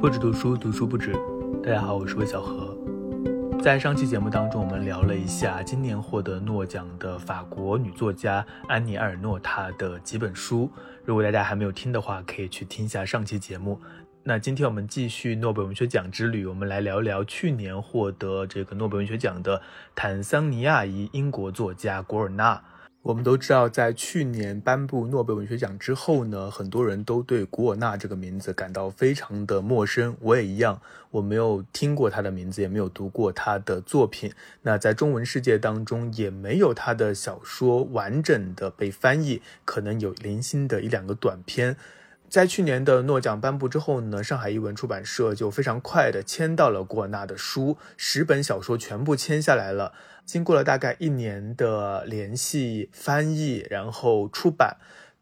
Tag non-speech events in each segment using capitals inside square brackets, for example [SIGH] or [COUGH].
不止读书，读书不止。大家好，我是魏小何。在上期节目当中，我们聊了一下今年获得诺奖的法国女作家安妮·埃尔诺她的几本书。如果大家还没有听的话，可以去听一下上期节目。那今天我们继续诺贝尔文学奖之旅，我们来聊聊去年获得这个诺贝尔文学奖的坦桑尼亚裔英国作家古尔纳。我们都知道，在去年颁布诺贝尔文学奖之后呢，很多人都对古尔纳这个名字感到非常的陌生。我也一样，我没有听过他的名字，也没有读过他的作品。那在中文世界当中，也没有他的小说完整的被翻译，可能有零星的一两个短篇。在去年的诺奖颁布之后呢，上海译文出版社就非常快的签到了古尔纳的书，十本小说全部签下来了。经过了大概一年的联系、翻译，然后出版，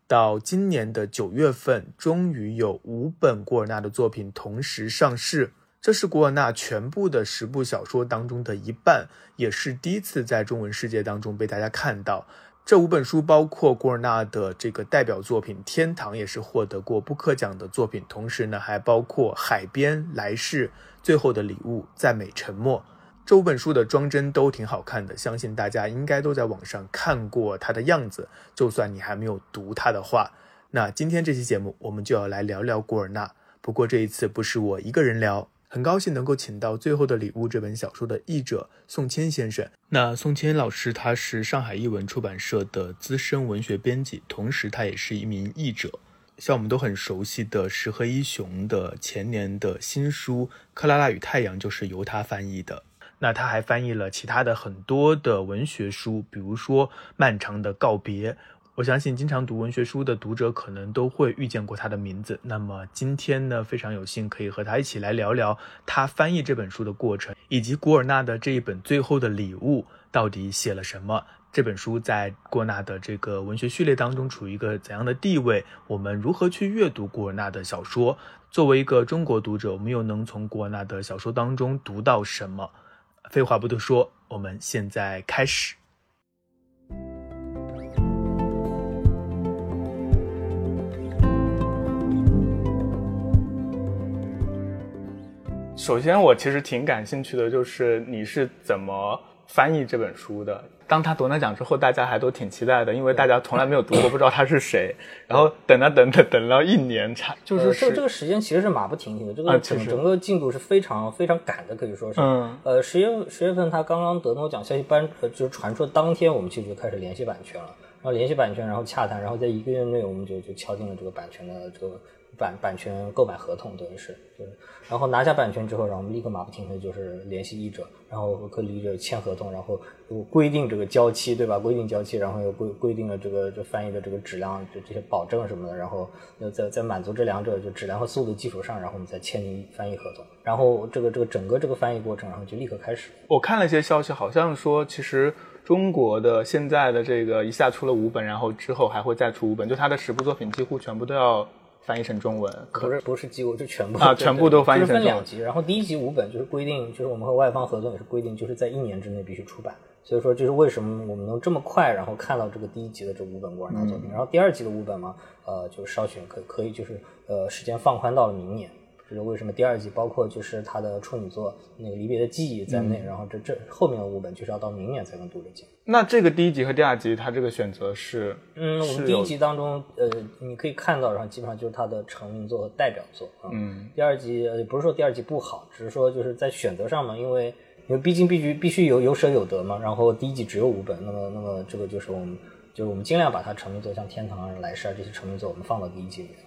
到今年的九月份，终于有五本古尔纳的作品同时上市。这是古尔纳全部的十部小说当中的一半，也是第一次在中文世界当中被大家看到。这五本书包括古尔纳的这个代表作品《天堂》，也是获得过布克奖的作品。同时呢，还包括《海边》《来世》《最后的礼物》《赞美沉默》。这五本书的装帧都挺好看的，相信大家应该都在网上看过它的样子。就算你还没有读它的话，那今天这期节目我们就要来聊聊古尔纳。不过这一次不是我一个人聊。很高兴能够请到《最后的礼物》这本小说的译者宋谦先生。那宋谦老师他是上海译文出版社的资深文学编辑，同时他也是一名译者。像我们都很熟悉的石河一雄的前年的新书《克拉拉与太阳》就是由他翻译的。那他还翻译了其他的很多的文学书，比如说《漫长的告别》。我相信经常读文学书的读者可能都会遇见过他的名字。那么今天呢，非常有幸可以和他一起来聊聊他翻译这本书的过程，以及古尔纳的这一本《最后的礼物》到底写了什么。这本书在古尔纳的这个文学序列当中处于一个怎样的地位？我们如何去阅读古尔纳的小说？作为一个中国读者，我们又能从古尔纳的小说当中读到什么？废话不多说，我们现在开始。首先，我其实挺感兴趣的，就是你是怎么翻译这本书的？当他夺了奖之后，大家还都挺期待的，因为大家从来没有读过，不知道他是谁。[LAUGHS] 然后等啊等等，等了一年才就是这这个时间其实是马不停蹄的，这个整整个进度是非常非常赶的，可以说是。嗯。呃，十月十月份他刚刚得诺奖消息颁，就是传出当天，我们其实就开始联系版权了，然后联系版权，然后洽谈，然后在一个月内，我们就就敲定了这个版权的这个。版版权购买合同等于是，对，然后拿下版权之后，然后我们立刻马不停蹄就是联系译者，然后和译者签合同，然后又规定这个交期，对吧？规定交期，然后又规规定了这个这翻译的这个质量，就这些保证什么的，然后要在在满足这两者就质量和速度基础上，然后我们再签订翻译合同，然后这个这个整个这个翻译过程，然后就立刻开始。我看了一些消息，好像说其实中国的现在的这个一下出了五本，然后之后还会再出五本，就他的十部作品几乎全部都要。翻译成中文，不是不是几乎，就全部啊，全部都翻译成。分两集，然后第一集五本就是规定，就是我们和外方合作也是规定，就是在一年之内必须出版。所以说，就是为什么我们能这么快，然后看到这个第一集的这五本沃尔纳作品，然后第二集的五本嘛，呃，就是稍许可可以就是呃时间放宽到了明年。这是为什么？第二季包括就是他的处女作那个《离别的记忆》在内，然后这这后面的五本就是要到明年才能读得进。那这个第一集和第二集，他这个选择是？嗯，我们第一集当中，呃，你可以看到，然后基本上就是他的成名作和代表作啊。嗯。第二集呃，不是说第二集不好，只是说就是在选择上嘛，因为因为毕竟必须必须有有舍有得嘛。然后第一集只有五本，那么那么这个就是我们就是我们尽量把它成名作像《天堂》《来世》啊这些成名作，我们放到第一集里面。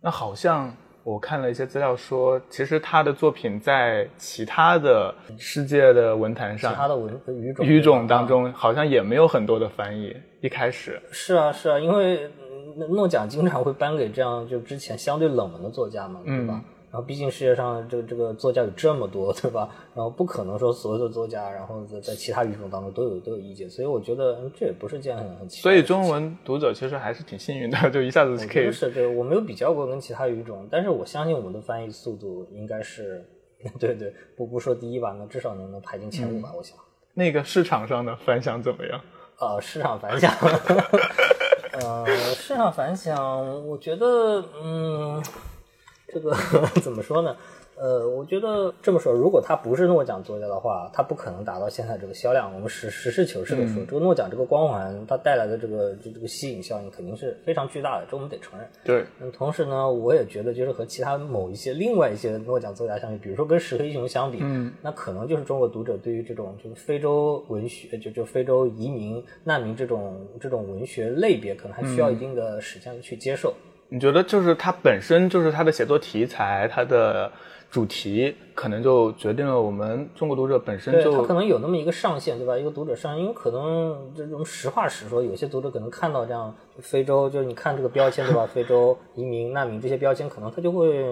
那好像。我看了一些资料，说其实他的作品在其他的世界的文坛上，其他的文语种语种当中，好像也没有很多的翻译。一开始是啊是啊，因为诺奖经常会颁给这样就之前相对冷门的作家嘛，对吧？然后毕竟世界上这个这个作家有这么多，对吧？然后不可能说所有的作家，然后在在其他语种当中都有都有意见，所以我觉得这也不是件很很奇。所以中文读者其实还是挺幸运的，[LAUGHS] 就一下子可以。是，对我没有比较过跟其他语种，但是我相信我们的翻译速度应该是，[LAUGHS] 对对，不不说第一吧，那至少能能排进前五吧，我想。那个市场上的反响怎么样？[LAUGHS] 呃，市场反响，呃，市场反响，我觉得，嗯。这个 [LAUGHS] 怎么说呢？呃，我觉得这么说，如果他不是诺奖作家的话，他不可能达到现在这个销量。我们实实事求是的说，这个诺奖这个光环，它带来的这个这这个吸引效应肯定是非常巨大的，这我们得承认。对。嗯，同时呢，我也觉得就是和其他某一些另外一些诺奖作家相比，比如说跟《石黑一雄》相比，嗯，那可能就是中国读者对于这种就是非洲文学，就就非洲移民难民这种这种文学类别，可能还需要一定的时间去接受。你觉得就是它本身就是它的写作题材，它的。主题可能就决定了我们中国读者本身就，它可能有那么一个上限，对吧？一个读者上限，因为可能这种实话实说，有些读者可能看到这样非洲，就是你看这个标签，对吧？非洲移民、难民这些标签，可能他就会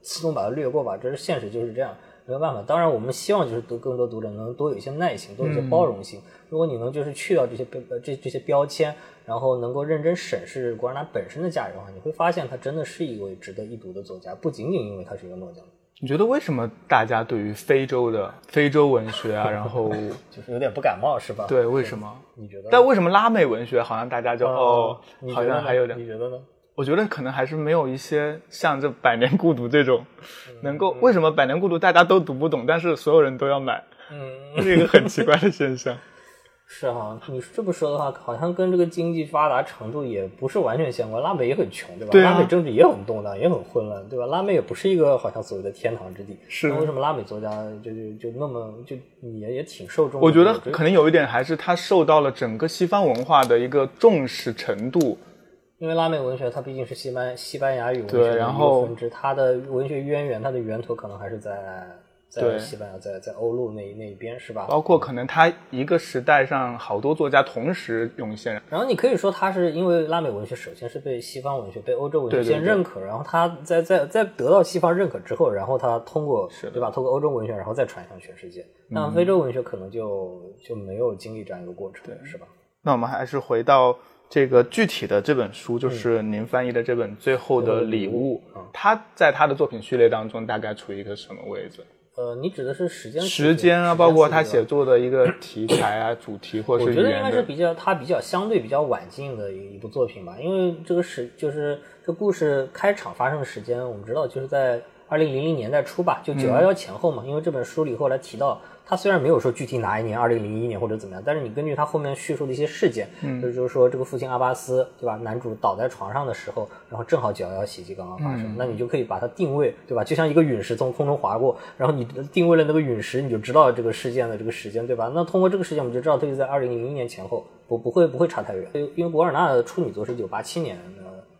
自动把它略过吧。这是现实，就是这样，没有办法。当然，我们希望就是读更多读者能多有一些耐心，多有一些包容性。如果你能就是去掉这些标这这些标签，然后能够认真审视古尔纳本身的价值的话，你会发现他真的是一位值得一读的作家，不仅仅因为他是一个诺奖。你觉得为什么大家对于非洲的非洲文学啊，然后 [LAUGHS] 就是有点不感冒是吧？对，为什么？你觉得？但为什么拉美文学好像大家就哦，好像还有点？你觉得呢？我觉得可能还是没有一些像这《百年孤独》这种，能够为什么《百年孤独》大家都读不懂，但是所有人都要买？嗯，是一个很奇怪的现象。[LAUGHS] 是哈，你这么说的话，好像跟这个经济发达程度也不是完全相关。拉美也很穷，对吧？对啊。拉美政治也很动荡，也很混乱，对吧？拉美也不是一个好像所谓的天堂之地。是。那为什么拉美作家就就就那么就也也挺受众？我觉得可能有一点还是他受到了整个西方文化的一个重视程度。因为拉美文学它毕竟是西班西班牙语文学的一个分支，它的文学渊源，它的源头可能还是在。在西班牙，在在欧陆那那一边是吧？包括可能它一个时代上好多作家同时涌现。然后你可以说它是因为拉美文学首先是被西方文学、被欧洲文学先认可，然后它在在在得到西方认可之后，然后它通过对吧？通过欧洲文学，然后再传向全世界。那非洲文学可能就就没有经历这样一个过程，是吧？那我们还是回到这个具体的这本书，就是您翻译的这本《最后的礼物》。他在他的作品序列当中大概处于一个什么位置？呃，你指的是时间时间啊，包括他写作的一个题材啊、[CLEARS THROAT] 主题，或者是我觉得应该是比较他比较相对比较晚近的一一部作品吧，因为这个时就是这故事开场发生的时间，我们知道就是在二零零零年代初吧，就九幺幺前后嘛，因为这本书里后来提到。他虽然没有说具体哪一年，二零零一年或者怎么样，但是你根据他后面叙述的一些事件，嗯，就是说这个父亲阿巴斯，对吧？男主倒在床上的时候，然后正好九幺幺袭击刚刚发生，那你就可以把它定位，对吧？就像一个陨石从空中划过，然后你定位了那个陨石，你就知道这个事件的这个时间，对吧？那通过这个事件，我们就知道它就在二零零一年前后，不不会不会差太远。因为博尔纳的处女座是一九八七年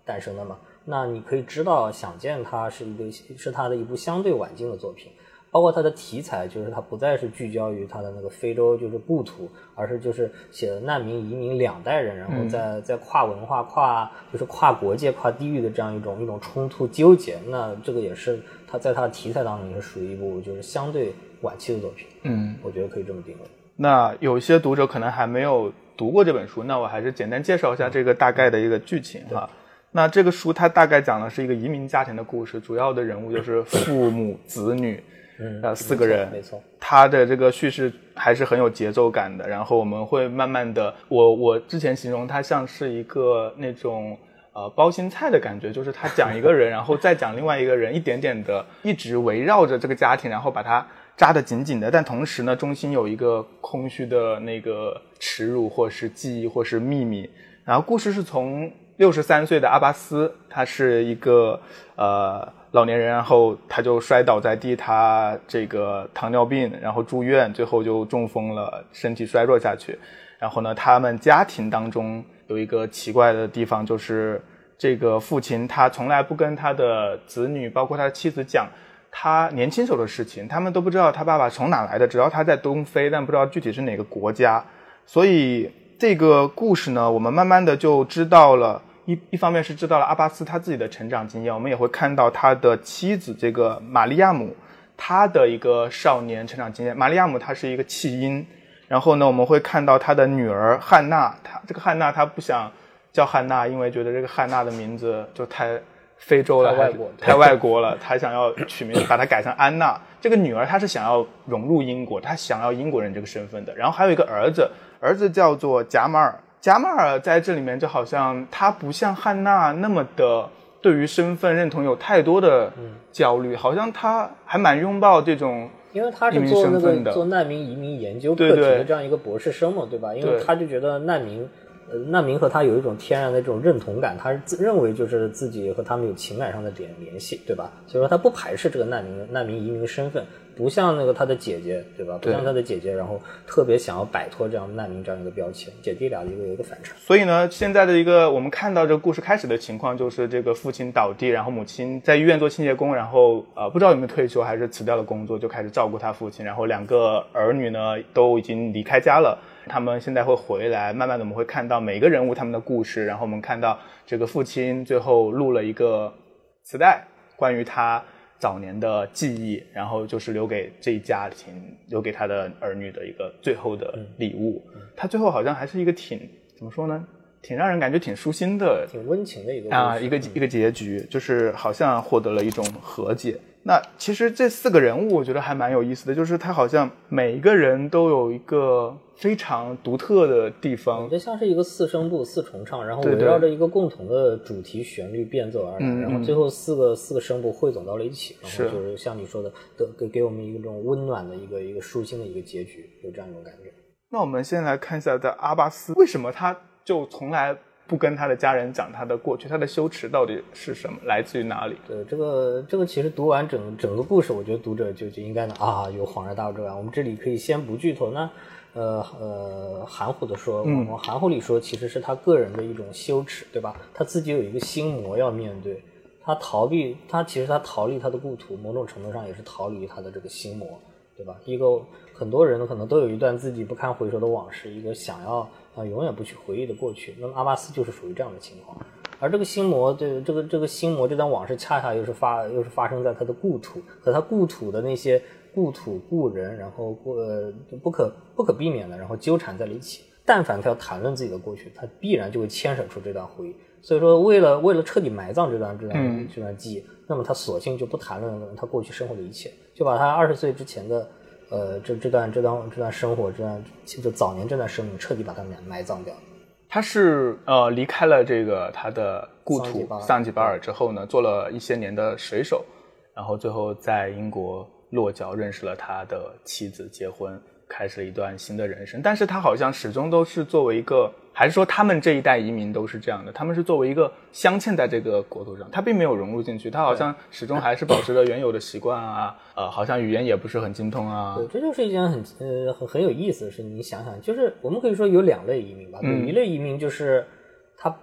诞生的嘛，那你可以知道，想见他是一个是他的一部相对晚近的作品。包括它的题材，就是它不再是聚焦于它的那个非洲，就是故土，而是就是写的难民移民两代人，然后在在跨文化、跨就是跨国界、跨地域的这样一种一种冲突纠结。那这个也是它在它的题材当中也是属于一部就是相对晚期的作品。嗯，我觉得可以这么定位。那有一些读者可能还没有读过这本书，那我还是简单介绍一下这个大概的一个剧情哈。那这个书它大概讲的是一个移民家庭的故事，主要的人物就是父母子女。呃，四个人，没错，他的这个叙事还是很有节奏感的。然后我们会慢慢的，我我之前形容他像是一个那种呃包心菜的感觉，就是他讲一个人，然后再讲另外一个人，一点点的一直围绕着这个家庭，然后把它扎得紧紧的。但同时呢，中心有一个空虚的那个耻辱，或是记忆，或是秘密。然后故事是从六十三岁的阿巴斯，他是一个呃。老年人，然后他就摔倒在地，他这个糖尿病，然后住院，最后就中风了，身体衰弱下去。然后呢，他们家庭当中有一个奇怪的地方，就是这个父亲他从来不跟他的子女，包括他的妻子讲他年轻时候的事情，他们都不知道他爸爸从哪来的，只要他在东非，但不知道具体是哪个国家。所以这个故事呢，我们慢慢的就知道了。一一方面是知道了阿巴斯他自己的成长经验，我们也会看到他的妻子这个玛利亚姆，他的一个少年成长经验。玛利亚姆她是一个弃婴，然后呢，我们会看到他的女儿汉娜，她这个汉娜她不想叫汉娜，因为觉得这个汉娜的名字就太非洲了，太外国，太外国了，她想要取名把它改成安娜。这个女儿她是想要融入英国，她想要英国人这个身份的。然后还有一个儿子，儿子叫做贾马尔。贾马尔在这里面就好像他不像汉娜那么的对于身份认同有太多的焦虑，好像他还蛮拥抱这种，因为他是做那个做难民移民研究课题的这样一个博士生嘛，对吧？因为他就觉得难民。呃，难民和他有一种天然的这种认同感，他是自认为就是自己和他们有情感上的点联系，对吧？所以说他不排斥这个难民难民移民身份，不像那个他的姐姐，对吧？不像他的姐姐，然后特别想要摆脱这样难民这样一个标签，姐弟俩一个有一个反差。所以呢，现在的一个我们看到这个故事开始的情况，就是这个父亲倒地，然后母亲在医院做清洁工，然后呃不知道有没有退休还是辞掉了工作，就开始照顾他父亲，然后两个儿女呢都已经离开家了。他们现在会回来，慢慢的我们会看到每个人物他们的故事，然后我们看到这个父亲最后录了一个磁带，关于他早年的记忆，然后就是留给这一家庭，留给他的儿女的一个最后的礼物。他最后好像还是一个挺怎么说呢？挺让人感觉挺舒心的，挺温情的一个啊，一个一个结局，就是好像获得了一种和解。那其实这四个人物，我觉得还蛮有意思的，就是他好像每一个人都有一个非常独特的地方，这像是一个四声部四重唱，然后围绕着一个共同的主题旋律变奏而来，然后最后四个四个声部汇总到了一起，然后就是像你说的，给给我们一个这种温暖的一个一个舒心的一个结局，有这样一种感觉。那我们先来看一下，在阿巴斯为什么他就从来。不跟他的家人讲他的过去，他的羞耻到底是什么，来自于哪里？对，这个这个其实读完整整个故事，我觉得读者就就应该呢啊有恍然大悟这样。我们这里可以先不剧透，那呃呃含糊的说，往含糊里说，其实是他个人的一种羞耻，对吧？他自己有一个心魔要面对，他逃避，他其实他逃离他的故土，某种程度上也是逃离他的这个心魔，对吧？一个很多人可能都有一段自己不堪回首的往事，一个想要。啊，永远不去回忆的过去。那么阿巴斯就是属于这样的情况，而这个心魔，这这个这个心魔这段往事，恰恰又是发又是发生在他的故土和他故土的那些故土故人，然后过呃不可不可避免的，然后纠缠在了一起。但凡他要谈论自己的过去，他必然就会牵扯出这段回忆。所以说，为了为了彻底埋葬这段这段这段记忆，那么他索性就不谈论他过去生活的一切，就把他二十岁之前的。呃，这这段这段这段生活，这段就早年这段生命，彻底把他埋埋葬掉。他是呃离开了这个他的故土桑吉巴尔之后呢，做了一些年的水手，然后最后在英国落脚，认识了他的妻子，结婚。开始了一段新的人生，但是他好像始终都是作为一个，还是说他们这一代移民都是这样的？他们是作为一个镶嵌在这个国土上，他并没有融入进去，他好像始终还是保持着原有的习惯啊，呃，好像语言也不是很精通啊。对，这就是一件很呃很很有意思的事。你想想，就是我们可以说有两类移民吧，有一类移民就是他，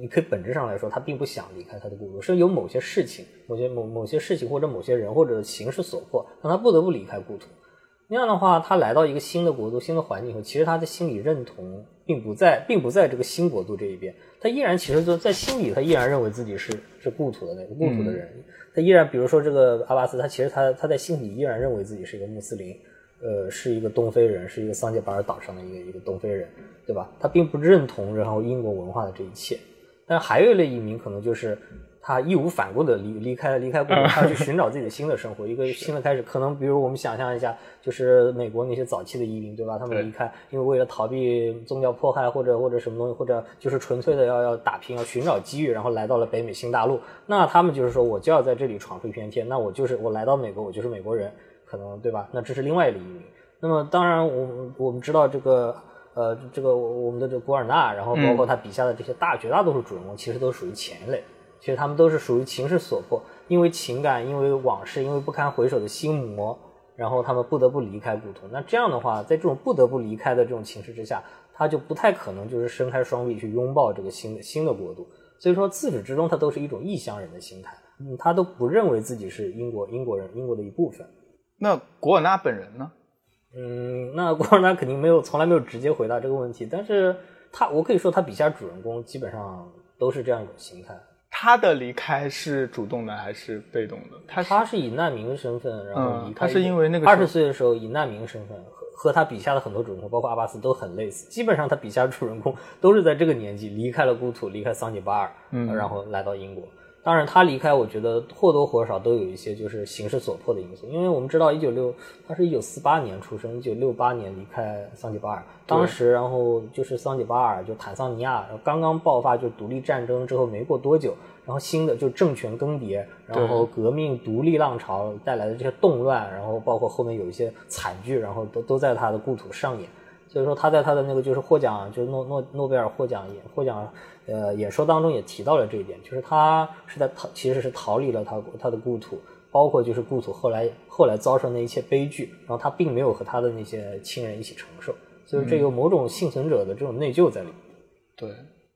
你可以本质上来说，他并不想离开他的故土，是有某些事情、某些某某些事情或者某些人或者形势所迫，让他不得不离开故土。那样的话，他来到一个新的国度、新的环境以后，其实他的心理认同并不在，并不在这个新国度这一边。他依然其实就在心里，他依然认为自己是是故土的那个故土的人。他依然，比如说这个阿巴斯，他其实他他在心里依然认为自己是一个穆斯林，呃，是一个东非人，是一个桑杰巴尔岛上的一个一个东非人，对吧？他并不认同然后英国文化的这一切。但还有一类移民，可能就是。他义无反顾的离离开离开故土，[LAUGHS] 他去寻找自己的新的生活，一个新的开始。可能比如我们想象一下，就是美国那些早期的移民，对吧？他们离开，因为为了逃避宗教迫害，或者或者什么东西，或者就是纯粹的要要打拼，要寻找机遇，然后来到了北美新大陆。那他们就是说，我就要在这里闯出一片天。那我就是我来到美国，我就是美国人，可能对吧？那这是另外一类移民。那么当然，我我们知道这个呃，这个我们的这个古尔纳，然后包括他笔下的这些大绝大多数主人公，其实都属于前一类。其实他们都是属于情势所迫，因为情感，因为往事，因为不堪回首的心魔，然后他们不得不离开故土。那这样的话，在这种不得不离开的这种情势之下，他就不太可能就是伸开双臂去拥抱这个新的新的国度。所以说，自始至终他都是一种异乡人的心态，嗯，他都不认为自己是英国英国人，英国的一部分。那古尔纳本人呢？嗯，那古尔纳肯定没有，从来没有直接回答这个问题。但是他，我可以说他笔下主人公基本上都是这样一种心态。他的离开是主动的还是被动的？他他是以难民的身份，然后离开。他是因为那个二十岁的时候以难民身份和和他笔下的很多主人公，包括阿巴斯都很类似。基本上他笔下主人公都是在这个年纪离开了故土，离开桑吉巴尔，然后来到英国。当然，他离开，我觉得或多或少都有一些就是形势所迫的因素。因为我们知道，一九六，他是一九四八年出生，一九六八年离开桑吉巴尔。当时，然后就是桑吉巴尔，就坦桑尼亚刚刚爆发就独立战争之后没过多久，然后新的就政权更迭，然后革命独立浪潮带来的这些动乱，然后包括后面有一些惨剧，然后都都在他的故土上演。所以说，他在他的那个就是获奖，就是诺诺诺贝尔获奖演获奖。呃，演说当中也提到了这一点，就是他是在逃，其实是逃离了他他的故土，包括就是故土后来后来遭受那一切悲剧，然后他并没有和他的那些亲人一起承受，所以这有某种幸存者的这种内疚在里面。对，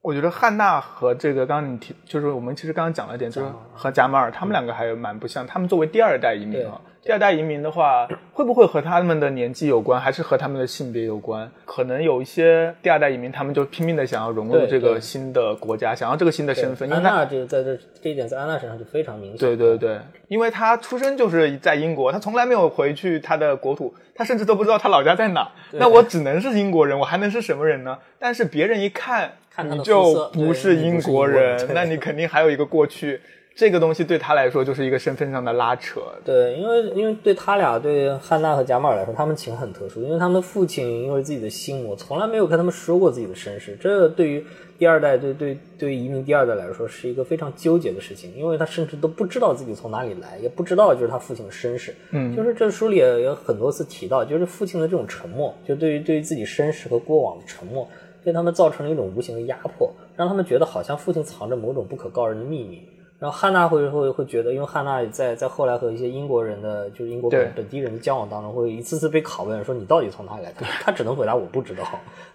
我觉得汉娜和这个刚刚你提，就是我们其实刚刚讲了一点，就是和贾马尔他们两个还蛮不像，他们作为第二代移民啊。第二代移民的话，[COUGHS] 会不会和他们的年纪有关，还是和他们的性别有关？可能有一些第二代移民，他们就拼命的想要融入这个新的国家，想要这个新的身份。安娜就在这这一点，在安娜身上就非常明显。对对对，因为她出生就是在英国，她从来没有回去她的国土，她甚至都不知道她老家在哪。那我只能是英国人，我还能是什么人呢？但是别人一看，你就不是英国人，那你肯定还有一个过去。这个东西对他来说就是一个身份上的拉扯。对，因为因为对他俩，对汉娜和贾马尔来说，他们情很特殊，因为他们的父亲因为自己的心魔，从来没有跟他们说过自己的身世。这对于第二代，对对对移民第二代来说，是一个非常纠结的事情，因为他甚至都不知道自己从哪里来，也不知道就是他父亲的身世。嗯，就是这书里也有很多次提到，就是父亲的这种沉默，就对于对于自己身世和过往的沉默，对他们造成了一种无形的压迫，让他们觉得好像父亲藏着某种不可告人的秘密。然后汉娜会会会觉得，因为汉娜在在后来和一些英国人的，就是英国本本地人的交往当中，会一次次被拷问，说你到底从哪里来？[LAUGHS] 他只能回答我不知道。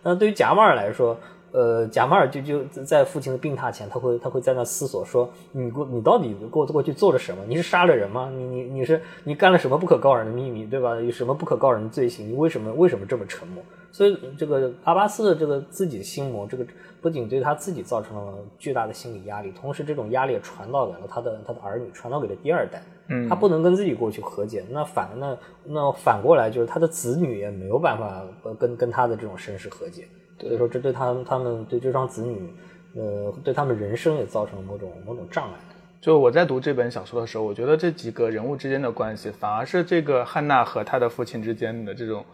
那对于贾马尔来说，呃，贾马尔就就在父亲的病榻前，他会他会在那思索说，你过你到底过过去做了什么？你是杀了人吗？你你你是你干了什么不可告人的秘密，对吧？有什么不可告人的罪行？你为什么为什么这么沉默？所以这个阿巴斯的这个自己的心魔，这个。不仅对他自己造成了巨大的心理压力，同时这种压力也传导给了他的他的儿女，传导给了第二代。嗯，他不能跟自己过去和解，那反那那反过来就是他的子女也没有办法跟跟他的这种身世和解。所以说，这对他他们对这双子女，呃，对他们人生也造成了某种某种障碍。就我在读这本小说的时候，我觉得这几个人物之间的关系，反而是这个汉娜和她的父亲之间的这种。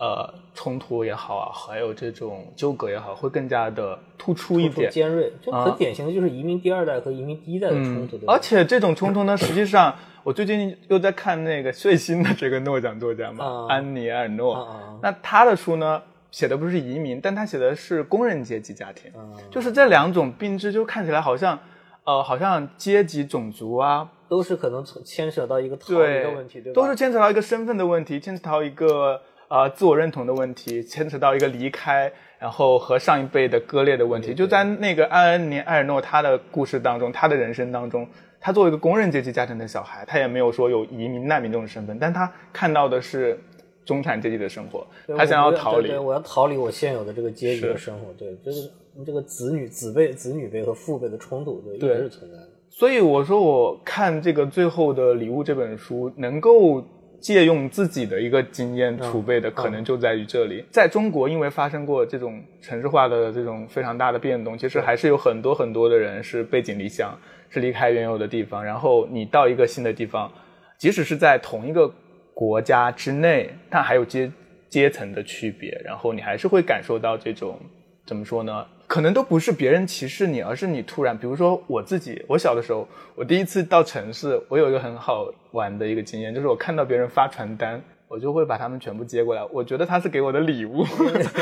呃，冲突也好啊，还有这种纠葛也好，会更加的突出一点，尖锐，就很典型的就是移民第二代和移民第一代的冲突。而且这种冲突呢，实际上我最近又在看那个最新的这个诺奖作家嘛，安妮埃尔诺，那他的书呢写的不是移民，但他写的是工人阶级家庭，就是这两种并置，就看起来好像，呃，好像阶级、种族啊，都是可能牵扯到一个逃离的问题，对吧？都是牵扯到一个身份的问题，牵扯到一个。啊，自我认同的问题牵扯到一个离开，然后和上一辈的割裂的问题。就在那个安恩尼埃尔诺他的故事当中，他的人生当中，他作为一个工人阶级家庭的小孩，他也没有说有移民难民这种身份，但他看到的是中产阶级的生活，他想要逃离，我要逃离我现有的这个阶级的生活。对，就是这个子女子辈、子女辈和父辈的冲突，对，一直是存在的。所以我说，我看这个最后的礼物这本书，能够。借用自己的一个经验储备的可能就在于这里，在中国，因为发生过这种城市化的这种非常大的变动，其实还是有很多很多的人是背井离乡，是离开原有的地方，然后你到一个新的地方，即使是在同一个国家之内，但还有阶阶层的区别，然后你还是会感受到这种怎么说呢？可能都不是别人歧视你，而是你突然，比如说我自己，我小的时候，我第一次到城市，我有一个很好玩的一个经验，就是我看到别人发传单，我就会把他们全部接过来，我觉得他是给我的礼物，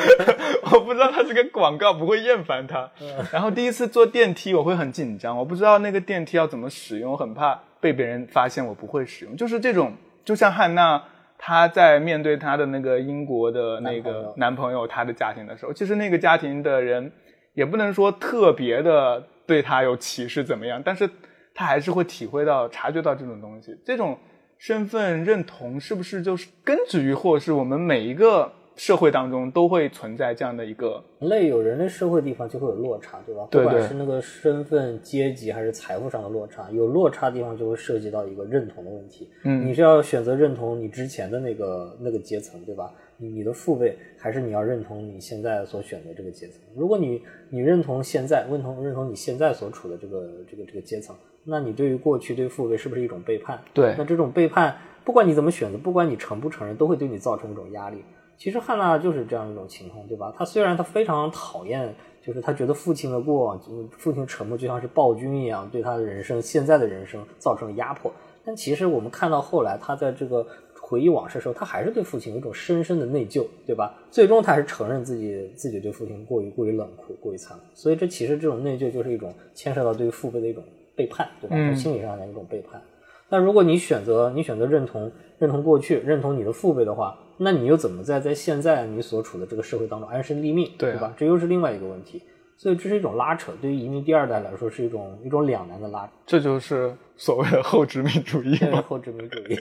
[LAUGHS] 我不知道他是个广告，不会厌烦他。然后第一次坐电梯，我会很紧张，我不知道那个电梯要怎么使用，我很怕被别人发现我不会使用，就是这种，就像汉娜。她在面对她的那个英国的那个男朋友，她的家庭的时候，其实那个家庭的人也不能说特别的对他有歧视怎么样，但是他还是会体会到、察觉到这种东西。这种身份认同是不是就是根植于，或是我们每一个？社会当中都会存在这样的一个人类有人类社会地方就会有落差，对吧？不管是那个身份、阶级还是财富上的落差，有落差地方就会涉及到一个认同的问题。嗯，你是要选择认同你之前的那个那个阶层，对吧？你你的父辈，还是你要认同你现在所选的这个阶层？如果你你认同现在，认同认同你现在所处的这个这个这个阶层，那你对于过去对父辈是不是一种背叛？对，那这种背叛，不管你怎么选择，不管你承不承认，都会对你造成一种压力。其实汉娜就是这样一种情况，对吧？她虽然她非常讨厌，就是她觉得父亲的过往，父亲沉默就像是暴君一样，对她的人生现在的人生造成了压迫。但其实我们看到后来，她在这个。回忆往事的时候，他还是对父亲有一种深深的内疚，对吧？最终他是承认自己自己对父亲过于过于冷酷、过于残酷。所以这其实这种内疚就是一种牵涉到对于父辈的一种背叛，对吧？从心理上的一种背叛。那如果你选择你选择认同认同过去、认同你的父辈的话，那你又怎么在在现在你所处的这个社会当中安身立命，对对吧？这又是另外一个问题。所以这是一种拉扯，对于移民第二代来说是一种一种两难的拉扯。这就是所谓的后殖民主义吗？后殖民主义。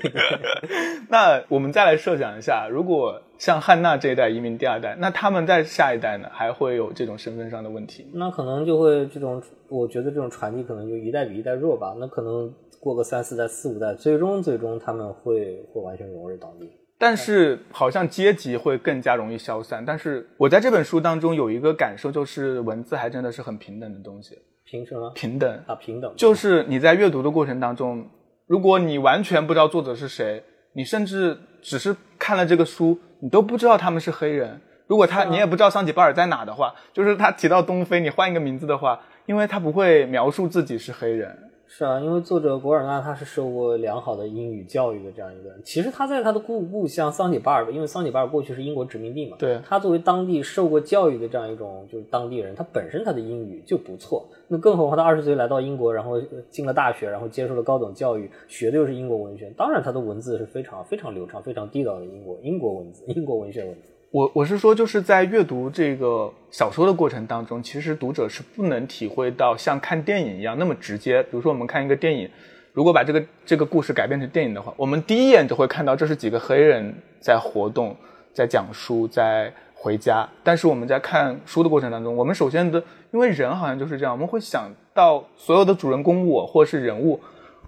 [LAUGHS] 那我们再来设想一下，如果像汉娜这一代移民第二代，那他们在下一代呢，还会有这种身份上的问题？那可能就会这种，我觉得这种传递可能就一代比一代弱吧。那可能过个三四代、四五代，最终最终他们会会完全融入当地。但是好像阶级会更加容易消散。但是我在这本书当中有一个感受，就是文字还真的是很平等的东西。平什么？平等啊，平等。就是你在阅读的过程当中，如果你完全不知道作者是谁，你甚至只是看了这个书，你都不知道他们是黑人。如果他你也不知道桑吉巴尔在哪的话，就是他提到东非，你换一个名字的话，因为他不会描述自己是黑人。是啊，因为作者古尔纳他是受过良好的英语教育的这样一个人。其实他在他的故故乡桑吉巴尔，因为桑吉巴尔过去是英国殖民地嘛，对，他作为当地受过教育的这样一种就是当地人，他本身他的英语就不错。那更何况他二十岁来到英国，然后进了大学，然后接受了高等教育，学的又是英国文学，当然他的文字是非常非常流畅、非常地道的英国英国文字、英国文学文字。我我是说，就是在阅读这个小说的过程当中，其实读者是不能体会到像看电影一样那么直接。比如说，我们看一个电影，如果把这个这个故事改编成电影的话，我们第一眼就会看到这是几个黑人在活动、在讲书、在回家。但是我们在看书的过程当中，我们首先的，因为人好像就是这样，我们会想到所有的主人公我或是人物，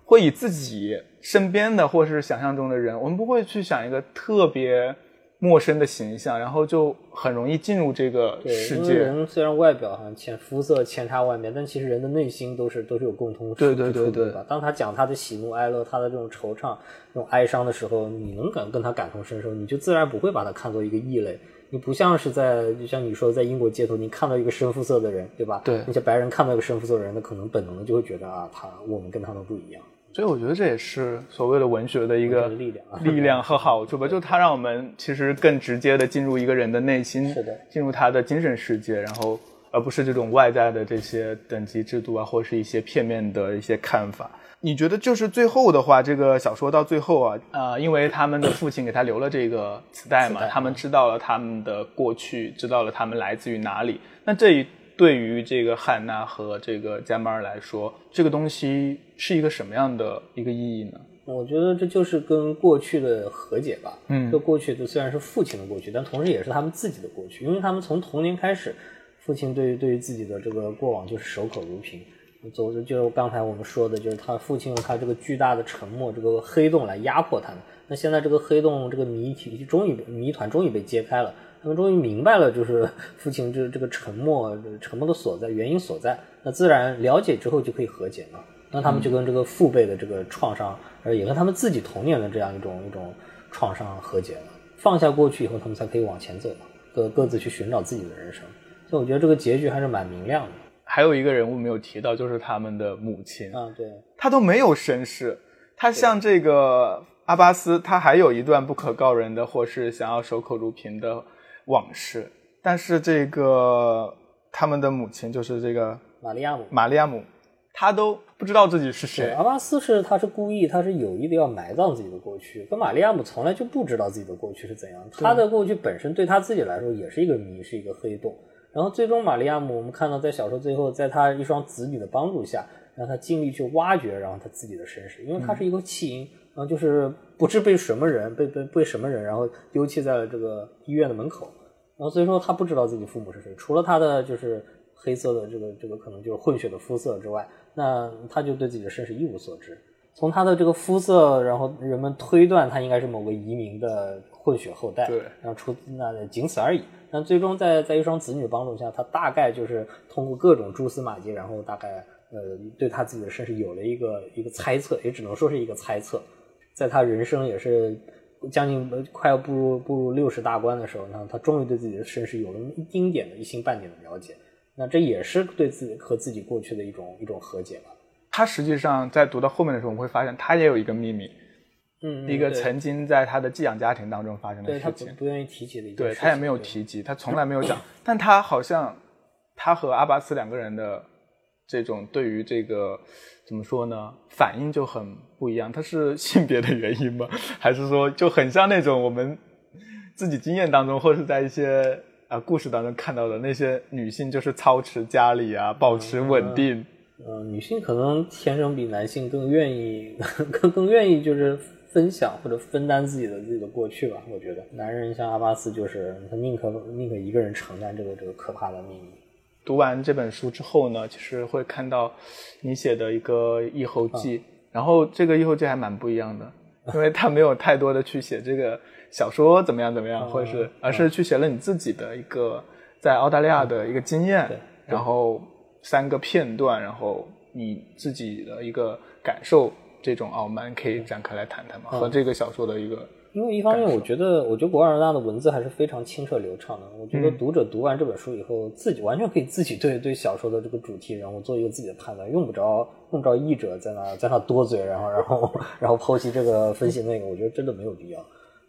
会以自己身边的或是想象中的人，我们不会去想一个特别。陌生的形象，然后就很容易进入这个世界。人虽然外表好像浅肤色千差万别，但其实人的内心都是都是有共通对对对对吧？当他讲他的喜怒哀乐，他的这种惆怅、这种哀伤的时候，你能感跟他感同身受，你就自然不会把他看作一个异类。你不像是在就像你说在英国街头，你看到一个深肤色的人，对吧？对。那些白人看到一个深肤色的人，那可能本能的就会觉得啊，他我们跟他们不一样。所以我觉得这也是所谓的文学的一个力量、力量和好处吧，就它让我们其实更直接的进入一个人的内心，是的，进入他的精神世界，然后而不是这种外在的这些等级制度啊，或者是一些片面的一些看法。你觉得就是最后的话，这个小说到最后啊，呃，因为他们的父亲给他留了这个磁带嘛，他们知道了他们的过去，知道了他们来自于哪里，那这一。对于这个汉娜和这个加马尔来说，这个东西是一个什么样的一个意义呢？我觉得这就是跟过去的和解吧。嗯，这过去的虽然是父亲的过去，但同时也是他们自己的过去，因为他们从童年开始，父亲对于对于自己的这个过往就是守口如瓶。总之就刚才我们说的，就是他父亲用他这个巨大的沉默这个黑洞来压迫他们。那现在这个黑洞这个谜题终于谜团终于被揭开了。他们终于明白了，就是父亲这这个沉默，沉默的所在，原因所在。那自然了解之后就可以和解嘛。那他们就跟这个父辈的这个创伤，而也跟他们自己童年的这样一种一种创伤和解了。放下过去以后，他们才可以往前走嘛，各各自去寻找自己的人生。所以我觉得这个结局还是蛮明亮的。还有一个人物没有提到，就是他们的母亲啊，对，他都没有身世。他像这个阿巴斯，他还有一段不可告人的，或是想要守口如瓶的。往事，但是这个他们的母亲就是这个玛利亚姆，玛利亚姆，他都不知道自己是谁。阿巴斯是他是故意，他是有意的要埋葬自己的过去。可玛利亚姆从来就不知道自己的过去是怎样，他的过去本身对他自己来说也是一个谜，是一个黑洞。然后最终玛利亚姆，我们看到在小说最后，在他一双子女的帮助下，让他尽力去挖掘，然后他自己的身世，因为他是一个弃婴，然后就是不知被什么人被被被什么人，然后丢弃在了这个医院的门口。然后所以说他不知道自己父母是谁，除了他的就是黑色的这个这个可能就是混血的肤色之外，那他就对自己的身世一无所知。从他的这个肤色，然后人们推断他应该是某个移民的混血后代，对，然后出那仅此而已。但最终在在一双子女帮助下，他大概就是通过各种蛛丝马迹，然后大概呃对他自己的身世有了一个一个猜测，也只能说是一个猜测。在他人生也是将近快要步入步入六十大关的时候，呢他终于对自己的身世有了一丁点的一星半点的了解。那这也是对自己和自己过去的一种一种和解吧。他实际上在读到后面的时候，我们会发现他也有一个秘密，嗯，一个曾经在他的寄养家庭当中发生的事情，他不愿意提及的一件事。对他也没有提及，他从来没有讲。[CLEARS THROAT] 但他好像，他和阿巴斯两个人的这种对于这个怎么说呢，反应就很不一样。它是性别的原因吗？[LAUGHS] 还是说就很像那种我们自己经验当中，或者是在一些啊故事当中看到的那些女性，就是操持家里啊，保持稳定。嗯，女性可能天生比男性更愿意，[LAUGHS] 更更愿意就是分享或者分担自己的自己的过去吧。我觉得男人像阿巴斯，就是他宁可宁可一个人承担这个这个可怕的秘密。读完这本书之后呢，其实会看到你写的一个异后记，然后这个译后记还蛮不一样的，因为他没有太多的去写这个小说怎么样怎么样，或者是而是去写了你自己的一个在澳大利亚的一个经验，然后。三个片段，然后你自己的一个感受，这种傲慢可以展开来谈谈吗？和这个小说的一个，因为一方面，我觉得，我觉得博尔纳的文字还是非常清澈流畅的。我觉得读者读完这本书以后，自己完全可以自己对对小说的这个主题人物做一个自己的判断，用不着用不着译者在那在那多嘴，然后然后然后剖析这个分析那个，我觉得真的没有必要。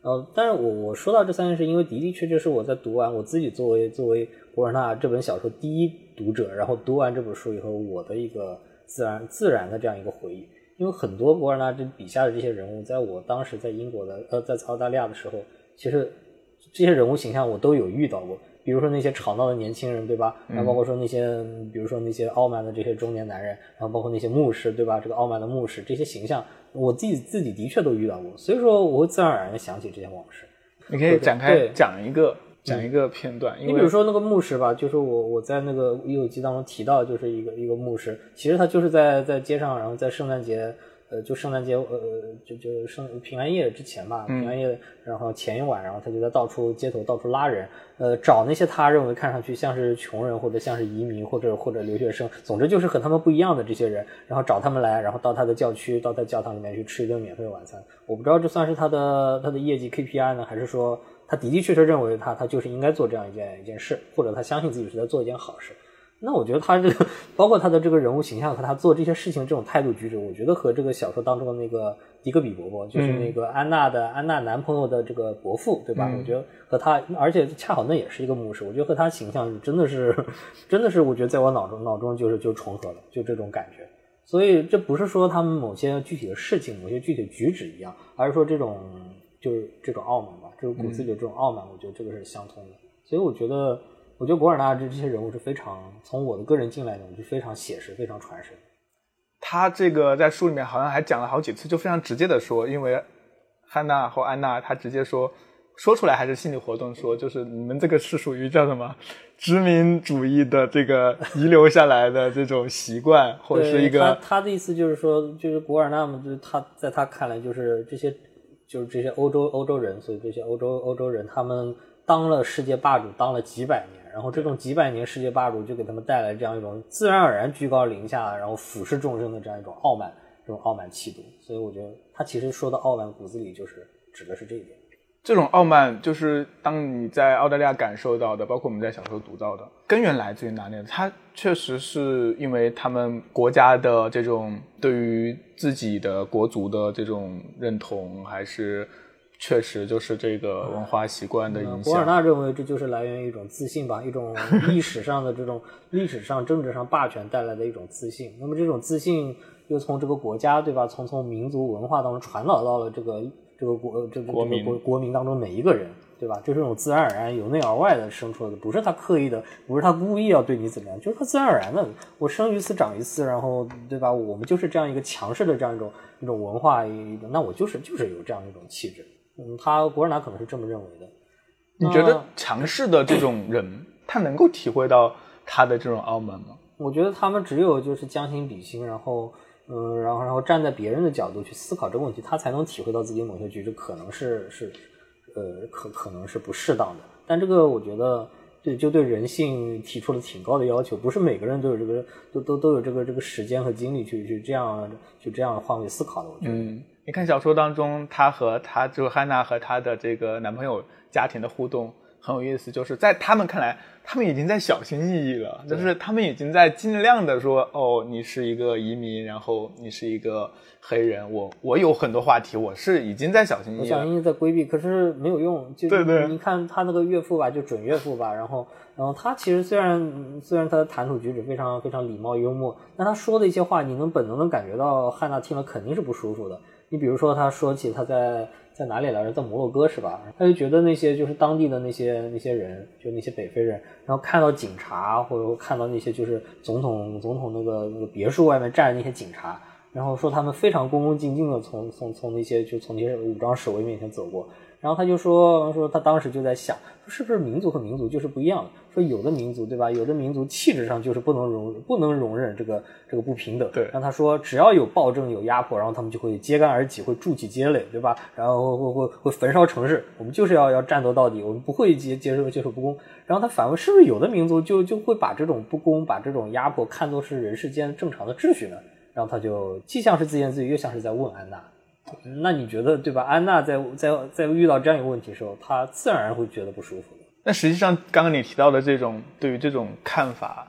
呃，但是我我说到这三件事，因为的的确确是我在读完我自己作为作为博尔纳这本小说第一读者，然后读完这本书以后，我的一个自然自然的这样一个回忆。因为很多博尔纳这笔下的这些人物，在我当时在英国的呃在澳大利亚的时候，其实这些人物形象我都有遇到过。比如说那些吵闹的年轻人，对吧？然后包括说那些，比如说那些傲慢的这些中年男人，然后包括那些牧师，对吧？这个傲慢的牧师，这些形象，我自己自己的确都遇到过，所以说我会自然而然想起这些往事。你可以展开讲一个讲一个片段，你比如说那个牧师吧，就是我我在那个游记当中提到，就是一个一个牧师，其实他就是在在街上，然后在圣诞节。呃，就圣诞节，呃，就就圣平安夜之前吧，平安夜，然后前一晚，然后他就在到处街头到处拉人，呃，找那些他认为看上去像是穷人或者像是移民或者或者留学生，总之就是和他们不一样的这些人，然后找他们来，然后到他的教区，到他教堂里面去吃一顿免费晚餐。我不知道这算是他的他的业绩 KPI 呢，还是说他的的确确认为他他就是应该做这样一件一件事，或者他相信自己是在做一件好事。那我觉得他这个，包括他的这个人物形象和他做这些事情这种态度举止，我觉得和这个小说当中的那个迪戈比伯伯，就是那个安娜的安娜男朋友的这个伯父，对吧？我觉得和他，而且恰好那也是一个牧师，我觉得和他形象真的是，真的是，我觉得在我脑中脑中就是就重合了，就这种感觉。所以这不是说他们某些具体的事情、某些具体举止一样，而是说这种就是这种傲慢吧，这种骨子里的这种傲慢，我觉得这个是相通的。所以我觉得。我觉得古尔纳这这些人物是非常，从我的个人进来讲就非常写实、非常传神。他这个在书里面好像还讲了好几次，就非常直接的说，因为汉娜或安娜，他直接说说出来还是心理活动，说就是你们这个是属于叫什么殖民主义的这个遗留下来的这种习惯，或者是一个他他的意思就是说，就是古尔纳嘛，就是他在他看来就是这些就是这些欧洲欧洲人，所以这些欧洲欧洲人他们当了世界霸主，当了几百年。然后这种几百年世界霸主就给他们带来这样一种自然而然居高临下，然后俯视众生的这样一种傲慢，这种傲慢气度。所以我觉得他其实说的傲慢骨子里就是指的是这一点。这种傲慢就是当你在澳大利亚感受到的，包括我们在小时候读到的，根源来自于哪里？它确实是因为他们国家的这种对于自己的国族的这种认同，还是？确实就是这个文化习惯的影响。博尔纳认为这就是来源于一种自信吧，一种历史上的这种历史上政治上霸权带来的一种自信。那么这种自信又从这个国家对吧，从从民族文化当中传导到了这个这个国这个国国国民当中每一个人对吧？就是种自然而然由内而外的生出来的，不是他刻意的，不是他故意要对你怎么样，就是他自然而然的。我生于斯长于斯，然后对吧？我们就是这样一个强势的这样一种一种文化，那我就是就是有这样一种气质。嗯，他古尔纳可能是这么认为的。你觉得强势的这种人，他能够体会到他的这种傲慢吗？我觉得他们只有就是将心比心，然后嗯，然后然后站在别人的角度去思考这个问题，他才能体会到自己某些举止可能是是，呃，可可能是不适当的。但这个我觉得，对，就对人性提出了挺高的要求，不是每个人都有这个都都都有这个这个时间和精力去去这样去这样换位思考的。我觉得，嗯，你看小说当中，他和他就汉娜和她的这个男朋友家庭的互动。很有意思，就是在他们看来，他们已经在小心翼翼了，就是他们已经在尽量的说，哦，你是一个移民，然后你是一个黑人，我我有很多话题，我是已经在小心翼翼，小心翼翼在规避，可是没有用。就对对，你看他那个岳父吧，就准岳父吧，然后然后他其实虽然虽然他的谈吐举止非常非常礼貌幽默，但他说的一些话，你能本能的感觉到汉娜听了肯定是不舒服的。你比如说他说起他在。在哪里来着？在摩洛哥是吧？他就觉得那些就是当地的那些那些人，就那些北非人，然后看到警察，或者看到那些就是总统总统那个那个别墅外面站着那些警察，然后说他们非常恭恭敬敬的从从从那些就从那些武装守卫面前走过。然后他就说说他当时就在想，是不是民族和民族就是不一样的？说有的民族对吧？有的民族气质上就是不能容不能容忍这个这个不平等。对。让他说只要有暴政有压迫，然后他们就会揭竿而起，会筑起街垒，对吧？然后会会会焚烧城市。我们就是要要战斗到底，我们不会接接受接受不公。然后他反问，是不是有的民族就就会把这种不公、把这种压迫看作是人世间正常的秩序呢？然后他就既像是自言自语，又像是在问安娜。那你觉得对吧？安娜在在在遇到这样一个问题的时候，她自然而然会觉得不舒服但。实际上，刚刚你提到的这种对于这种看法，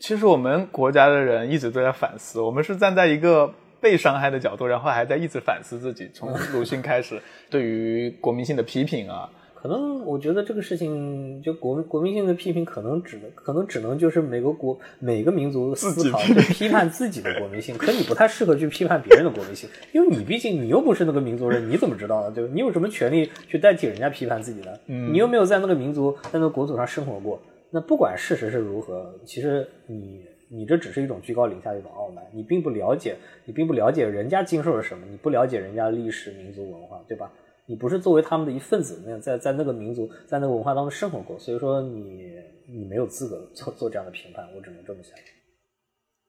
其实我们国家的人一直都在反思。我们是站在一个被伤害的角度，然后还在一直反思自己。从鲁迅开始，对于国民性的批评啊。可能我觉得这个事情，就国国民性的批评，可能只能可能只能就是每个国每个民族思考去批判自己的国民性，可你不太适合去批判别人的国民性，因为你毕竟你又不是那个民族人，你怎么知道呢？对吧？你有什么权利去代替人家批判自己呢？你又没有在那个民族在那个国土上生活过。那不管事实是如何，其实你你这只是一种居高临下的一种傲慢，你并不了解，你并不了解人家经受了什么，你不了解人家历史、民族文化，对吧？你不是作为他们的一份子，那样在在那个民族在那个文化当中生活过，所以说你你没有资格做做这样的评判，我只能这么想。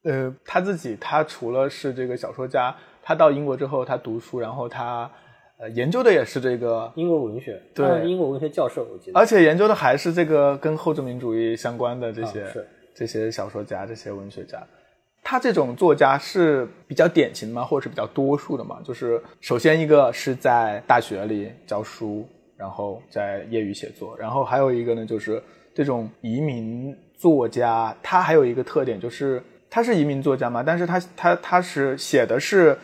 呃，他自己他除了是这个小说家，他到英国之后他读书，然后他呃研究的也是这个英国文学，对英国文学教授，我记得，而且研究的还是这个跟后殖民主义相关的这些这些小说家、这些文学家。他这种作家是比较典型的吗？或者是比较多数的嘛？就是首先一个是在大学里教书，然后在业余写作，然后还有一个呢，就是这种移民作家，他还有一个特点就是他是移民作家嘛，但是他他他是写的是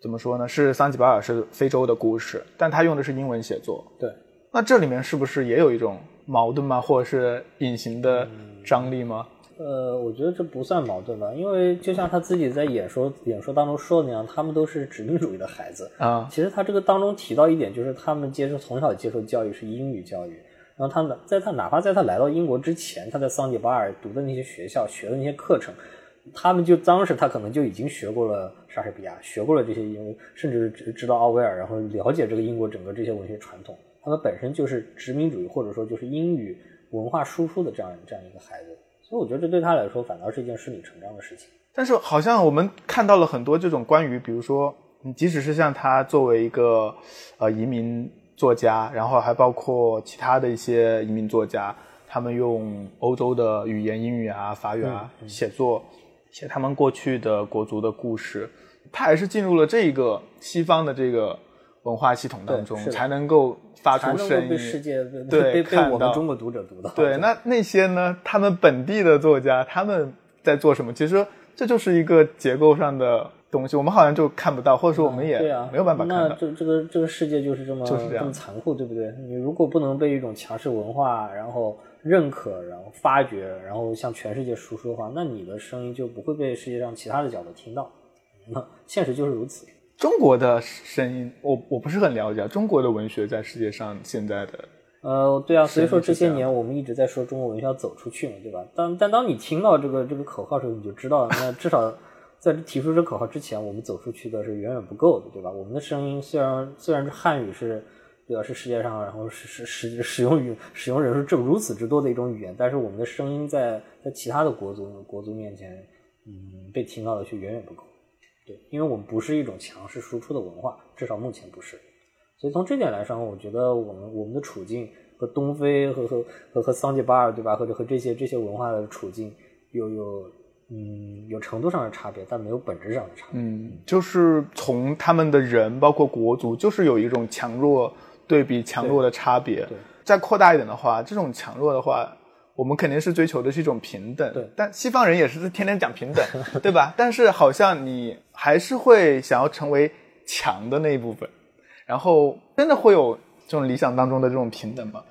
怎么说呢？是桑吉巴尔是非洲的故事，但他用的是英文写作。对，那这里面是不是也有一种矛盾吗？或者是隐形的张力吗？呃，我觉得这不算矛盾吧，因为就像他自己在演说演说当中说的那样，他们都是殖民主义的孩子啊。其实他这个当中提到一点，就是他们接受从小接受教育是英语教育，然后他呢，在他哪怕在他来到英国之前，他在桑迪巴尔读的那些学校学的那些课程，他们就当时他可能就已经学过了莎士比亚，学过了这些英，甚至知道奥威尔，然后了解这个英国整个这些文学传统，他们本身就是殖民主义或者说就是英语文化输出的这样这样一个孩子。所以我觉得这对他来说反倒是一件顺理成章的事情。但是好像我们看到了很多这种关于，比如说，你即使是像他作为一个呃移民作家，然后还包括其他的一些移民作家，他们用欧洲的语言，英语啊、法语啊写作，写他们过去的国族的故事，他还是进入了这个西方的这个文化系统当中，才能够。发出声音，被世界对被被我们中国读者读到。对，那那些呢？他们本地的作家他们在做什么？其实这就是一个结构上的东西，我们好像就看不到，或者说我们也没有办法看到。那这这个这个世界就是这么就是这么残酷，对不对？你如果不能被一种强势文化然后认可，然后发掘，然后向全世界输出的话，那你的声音就不会被世界上其他的角度听到。那现实就是如此。中国的声音，我我不是很了解。中国的文学在世界上现在的，呃，对啊，所以说这些年我们一直在说中国文学要走出去嘛，对吧？但但当你听到这个这个口号的时候，你就知道，[LAUGHS] 那至少在提出这口号之前，我们走出去的是远远不够的，对吧？我们的声音虽然虽然是汉语是，对吧？是世界上然后是是使使用语使用人数这如此之多的一种语言，但是我们的声音在在其他的国族国族面前，嗯，被听到的却远远不够。对，因为我们不是一种强势输出的文化，至少目前不是。所以从这点来说，我觉得我们我们的处境和东非和和和和桑吉巴尔对吧，或者和这些这些文化的处境有有嗯有程度上的差别，但没有本质上的差别。嗯，就是从他们的人，包括国族，就是有一种强弱对比、强弱的差别。对，再扩大一点的话，这种强弱的话。我们肯定是追求的是一种平等，对。但西方人也是天天讲平等，对吧？[LAUGHS] 但是好像你还是会想要成为强的那一部分，然后真的会有这种理想当中的这种平等吗？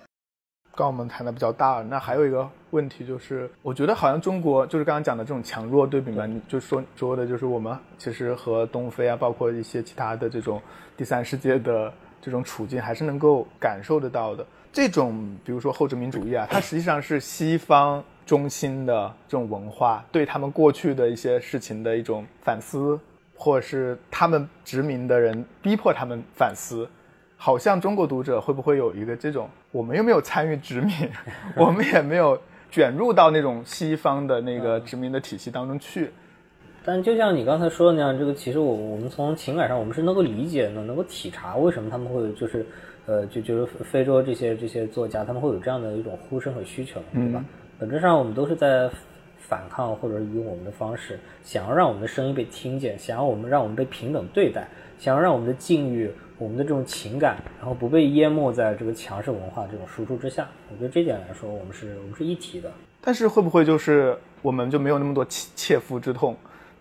刚我们谈的比较大，那还有一个问题就是，我觉得好像中国就是刚刚讲的这种强弱对比嘛，你就说说的就是我们其实和东非啊，包括一些其他的这种第三世界的这种处境，还是能够感受得到的。这种，比如说后殖民主义啊，它实际上是西方中心的这种文化，对他们过去的一些事情的一种反思，或者是他们殖民的人逼迫他们反思。好像中国读者会不会有一个这种，我们又没有参与殖民，[LAUGHS] 我们也没有卷入到那种西方的那个殖民的体系当中去。但就像你刚才说的那样，这个其实我我们从情感上，我们是能够理解的，能够体察为什么他们会就是。呃，就就是非洲这些这些作家，他们会有这样的一种呼声和需求，对吧？本质上我们都是在反抗，或者以我们的方式，想要让我们的声音被听见，想要我们让我们被平等对待，想要让我们的境遇、我们的这种情感，然后不被淹没在这个强势文化这种输出之下。我觉得这点来说，我们是我们是一体的。但是会不会就是我们就没有那么多切切肤之痛？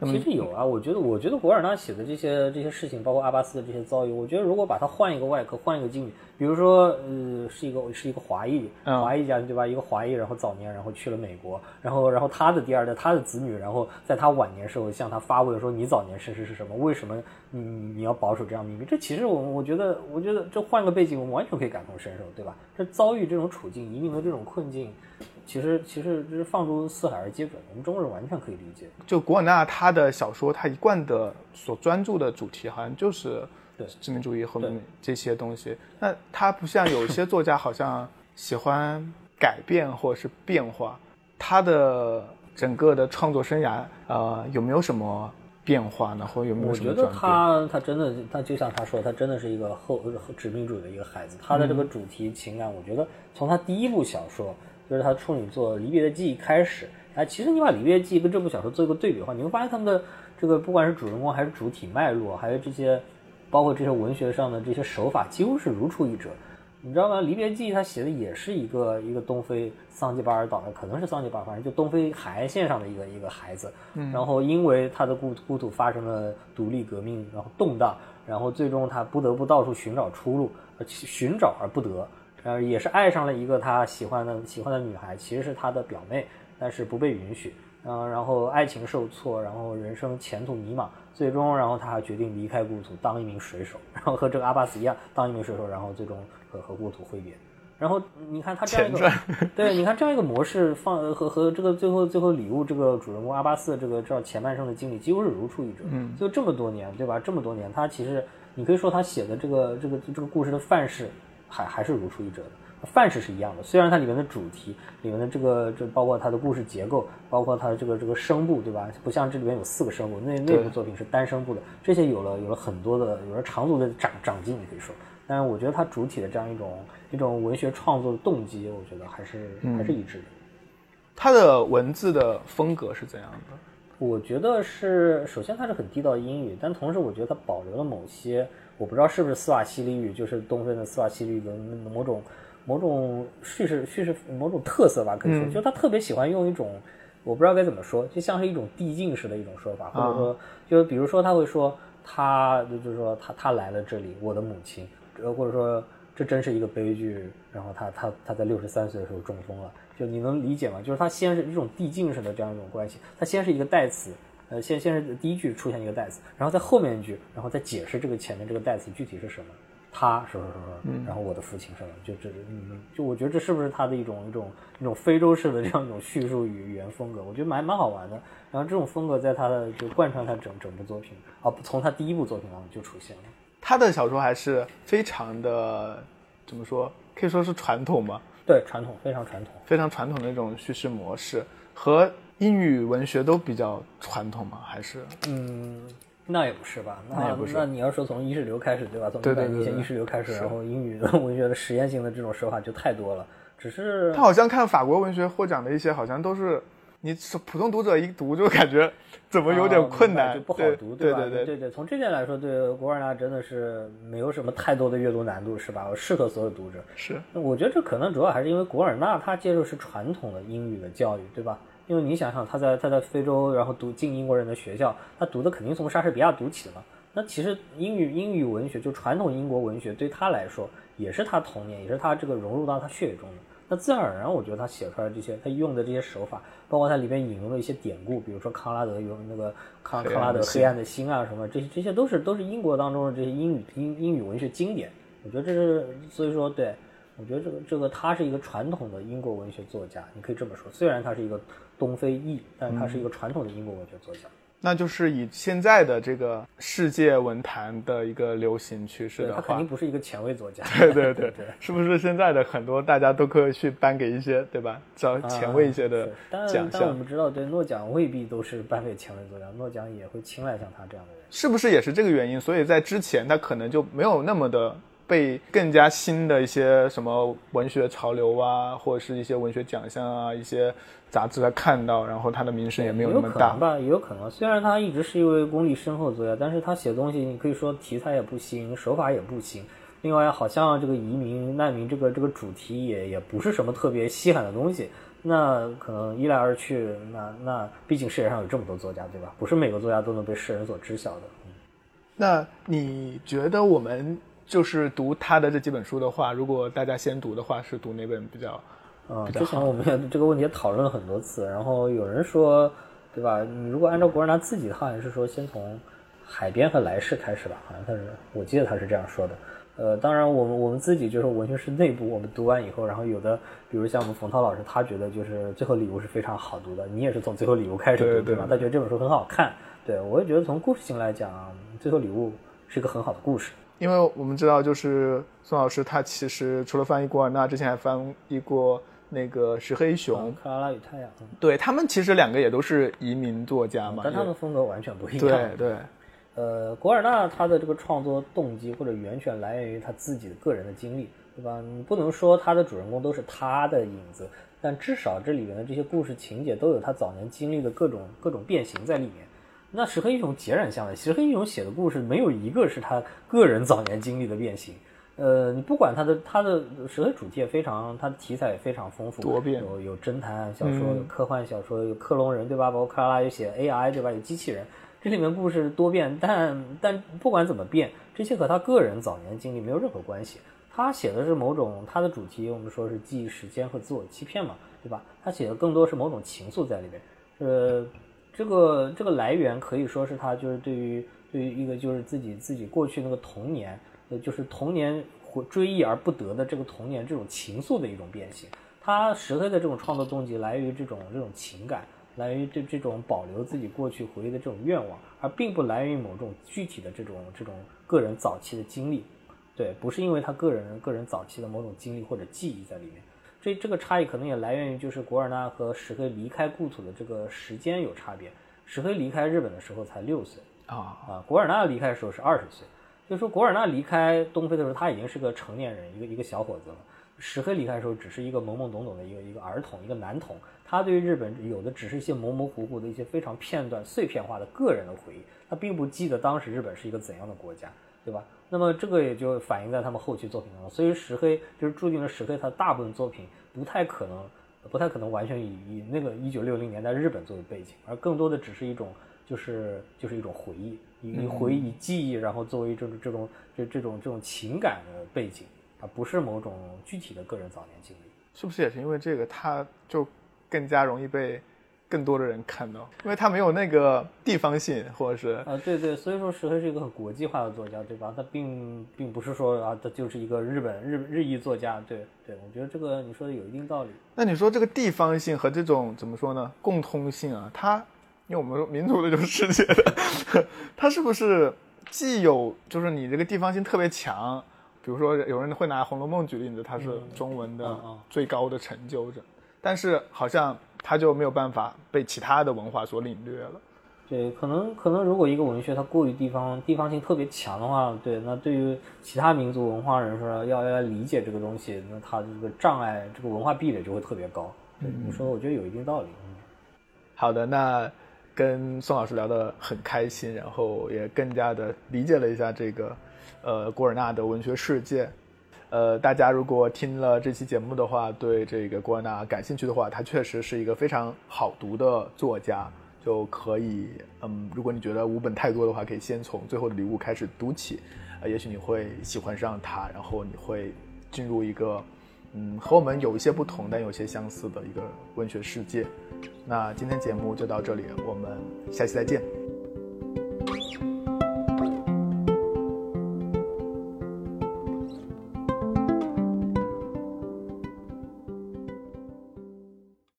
其实有啊，我觉得，我觉得古尔纳写的这些这些事情，包括阿巴斯的这些遭遇，我觉得如果把它换一个外壳，换一个境遇，比如说，呃，是一个是一个华裔，华裔家庭对吧？一个华裔，然后早年然后去了美国，然后然后他的第二代，他的子女，然后在他晚年时候向他发问说：“你早年身世是什么？为什么你你要保守这样秘密？”这其实我我觉得，我觉得这换个背景，我们完全可以感同身受，对吧？这遭遇这种处境，移民的这种困境。其实，其实就是放诸四海而皆准，我们中国人完全可以理解。就古尔纳他的小说，他一贯的所专注的主题，好像就是对殖民主义后面这些东西。那他不像有些作家，好像喜欢改变或者是变化。他的整个的创作生涯，呃，有没有什么变化呢？或有没有什么我觉得他，他真的，他就像他说，他真的是一个后殖民主义的一个孩子。他的这个主题情感，我觉得从他第一部小说。就是他处女作《离别的记忆》开始，哎，其实你把《离别记忆》跟这部小说做一个对比的话，你会发现他们的这个不管是主人公还是主体脉络，还有这些，包括这些文学上的这些手法，几乎是如出一辙。你知道吗？《离别记忆》他写的也是一个一个东非桑吉巴尔岛的，可能是桑吉巴尔，反正就东非海岸线上的一个一个孩子。然后因为他的故故土发生了独立革命，然后动荡，然后最终他不得不到处寻找出路，寻找而不得。呃，也是爱上了一个他喜欢的喜欢的女孩，其实是他的表妹，但是不被允许。嗯，然后爱情受挫，然后人生前途迷茫，最终，然后他决定离开故土，当一名水手，[LAUGHS] 然后和这个阿巴斯一样，当一名水手，然后最终和和故土挥别。然后你看他这样一个，对，你看这样一个模式放和和这个最后最后礼物这个主人公阿巴斯这个这前半生的经历几乎是如出一辙。嗯，就这么多年，对吧？这么多年，他其实你可以说他写的这个这个这个故事的范式。还还是如出一辙的，范式是一样的。虽然它里面的主题、里面的这个，这包括它的故事结构，包括它的这个这个声部，对吧？不像这里面有四个声部，那那部作品是单声部的，这些有了有了很多的，有了长足的长长进，你可以说。但是我觉得它主体的这样一种一种文学创作的动机，我觉得还是还是一致的。它的文字的风格是怎样的？我觉得是，首先它是很地道英语，但同时我觉得它保留了某些。我不知道是不是斯瓦西里语，就是东非的斯瓦西里语的某种某种叙事叙事某种特色吧，可以说，就他特别喜欢用一种我不知道该怎么说，就像是一种递进式的一种说法，或者说，就比如说他会说他就是说他他来了这里，我的母亲，呃，或者说这真是一个悲剧，然后他他他在六十三岁的时候中风了，就你能理解吗？就是他先是一种递进式的这样一种关系，他先是一个代词。呃，先先是第一句出现一个代词，然后在后面一句，然后再解释这个前面这个代词具体是什么。他说说说说，然后我的父亲什么，就这，嗯，就我觉得这是不是他的一种一种一种非洲式的这样一种叙述语语言风格？我觉得蛮蛮好玩的。然后这种风格在他的就贯穿他整整部作品，啊，从他第一部作品当中就出现了。他的小说还是非常的怎么说？可以说是传统吗？对，传统，非常传统，非常传统的一种叙事模式和。英语文学都比较传统吗？还是嗯，那也不是吧？那也不是。那你要说从意识流开始，对吧？从一百年前意识流开始，然后英语文学的实验性的这种手法就太多了。只是他好像看法国文学获奖的一些，好像都是你普通读者一读就感觉怎么有点困难，就不好读，对吧？对对对对。从这点来说，对古尔纳真的是没有什么太多的阅读难度，是吧？适合所有读者。是。我觉得这可能主要还是因为古尔纳他接受是传统的英语的教育，对吧？因为你想想，他在他在非洲，然后读进英国人的学校，他读的肯定从莎士比亚读起的嘛。那其实英语英语文学就传统英国文学对他来说，也是他童年，也是他这个融入到他血液中的。那自然而然，我觉得他写出来这些，他用的这些手法，包括他里面引用的一些典故，比如说康拉德用那个康康拉德黑暗的心啊什么，这些这些都是都是英国当中的这些英语英英语文学经典。我觉得这是所以说对。我觉得这个这个他是一个传统的英国文学作家，你可以这么说。虽然他是一个东非裔，但他是一个传统的英国文学作家。那就是以现在的这个世界文坛的一个流行趋势的话，他肯定不是一个前卫作家。[LAUGHS] 对对 [LAUGHS] 对对，是不是现在的很多大家都可以去颁给一些对吧，叫前卫一些的奖项？但我们知道，对诺奖未必都是颁给前卫作家，诺奖也会青睐像他这样的人。是不是也是这个原因？所以在之前他可能就没有那么的。被更加新的一些什么文学潮流啊，或者是一些文学奖项啊，一些杂志来看到，然后他的名声也没有那么大吧？也有可能。虽然他一直是一位功力深厚的作家，但是他写东西，你可以说题材也不新，手法也不新。另外，好像这个移民难民这个这个主题也也不是什么特别稀罕的东西。那可能一来二去，那那毕竟世界上有这么多作家，对吧？不是每个作家都能被世人所知晓的。那你觉得我们？就是读他的这几本书的话，如果大家先读的话，是读哪本比较？嗯，之前我们也这个问题也讨论了很多次。然后有人说，对吧？你如果按照古尔纳自己，他好像是说先从《海边》和《来世》开始吧，好像他是，我记得他是这样说的。呃，当然，我们我们自己就是文学史内部，我们读完以后，然后有的，比如像我们冯涛老师，他觉得就是《最后礼物》是非常好读的。你也是从《最后礼物》开始读对吧？他觉得这本书很好看。对我也觉得从故事性来讲，《最后礼物》是一个很好的故事。因为我们知道，就是宋老师他其实除了翻译古尔纳，之前还翻译过那个石黑一雄《克拉拉与太阳》。对他们其实两个也都是移民作家嘛，但他们风格完全不一样。对对。呃，古尔纳他的这个创作动机或者源泉来源于他自己的个人的经历，对吧？你不能说他的主人公都是他的影子，但至少这里面的这些故事情节都有他早年经历的各种各种变形在里面。那石黑一雄截然相反，石黑一雄写的故事没有一个是他个人早年经历的变形。呃，你不管他的他的石黑主题也非常，他的题材也非常丰富，多变，有有侦探小说，有科幻小说，有克隆人，对吧？包括克拉拉有写 AI，对吧？有机器人，这里面故事多变，但但不管怎么变，这些和他个人早年经历没有任何关系。他写的是某种他的主题，我们说是记忆时间和自我欺骗嘛，对吧？他写的更多是某种情愫在里面，呃。这个这个来源可以说是他就是对于对于一个就是自己自己过去那个童年，呃，就是童年追忆而不得的这个童年这种情愫的一种变形。他石黑的这种创作动机来源于这种这种情感，来源于这这种保留自己过去回忆的这种愿望，而并不来源于某种具体的这种这种个人早期的经历。对，不是因为他个人个人早期的某种经历或者记忆在里面。这这个差异可能也来源于，就是古尔纳和石黑离开故土的这个时间有差别。石黑离开日本的时候才六岁啊啊，古尔纳离开的时候是二十岁。就说古尔纳离开东非的时候，他已经是个成年人，一个一个小伙子了。石黑离开的时候，只是一个懵懵懂懂的一个一个儿童，一个男童。他对于日本有的只是一些模模糊糊的一些非常片段、碎片化的个人的回忆，他并不记得当时日本是一个怎样的国家，对吧？那么这个也就反映在他们后期作品当中，所以石黑就是注定了石黑他大部分作品不太可能，不太可能完全以以那个一九六零年代日本作为背景，而更多的只是一种就是就是一种回忆，以回忆记忆，然后作为这种这种这这种这种情感的背景，而不是某种具体的个人早年经历。是不是也是因为这个，他就更加容易被。更多的人看到，因为他没有那个地方性，或者是啊，对对，所以说石黑是一个很国际化的作家，对吧？他并并不是说啊，他就是一个日本日日裔作家，对对，我觉得这个你说的有一定道理。那你说这个地方性和这种怎么说呢？共通性啊，它因为我们说民族的就是世界的，[LAUGHS] 它是不是既有就是你这个地方性特别强？比如说有人会拿《红楼梦》举例子，它是中文的最高的成就者，但是好像。他就没有办法被其他的文化所领略了，对，可能可能如果一个文学它过于地方地方性特别强的话，对，那对于其他民族文化人说要要理解这个东西，那他这个障碍，这个文化壁垒就会特别高。对，你说我觉得有一定道理。好的，那跟宋老师聊得很开心，然后也更加的理解了一下这个呃古尔纳的文学世界。呃，大家如果听了这期节目的话，对这个郭尔纳感兴趣的话，他确实是一个非常好读的作家。就可以，嗯，如果你觉得五本太多的话，可以先从《最后的礼物》开始读起，呃，也许你会喜欢上它，然后你会进入一个，嗯，和我们有一些不同但有些相似的一个文学世界。那今天节目就到这里，我们下期再见。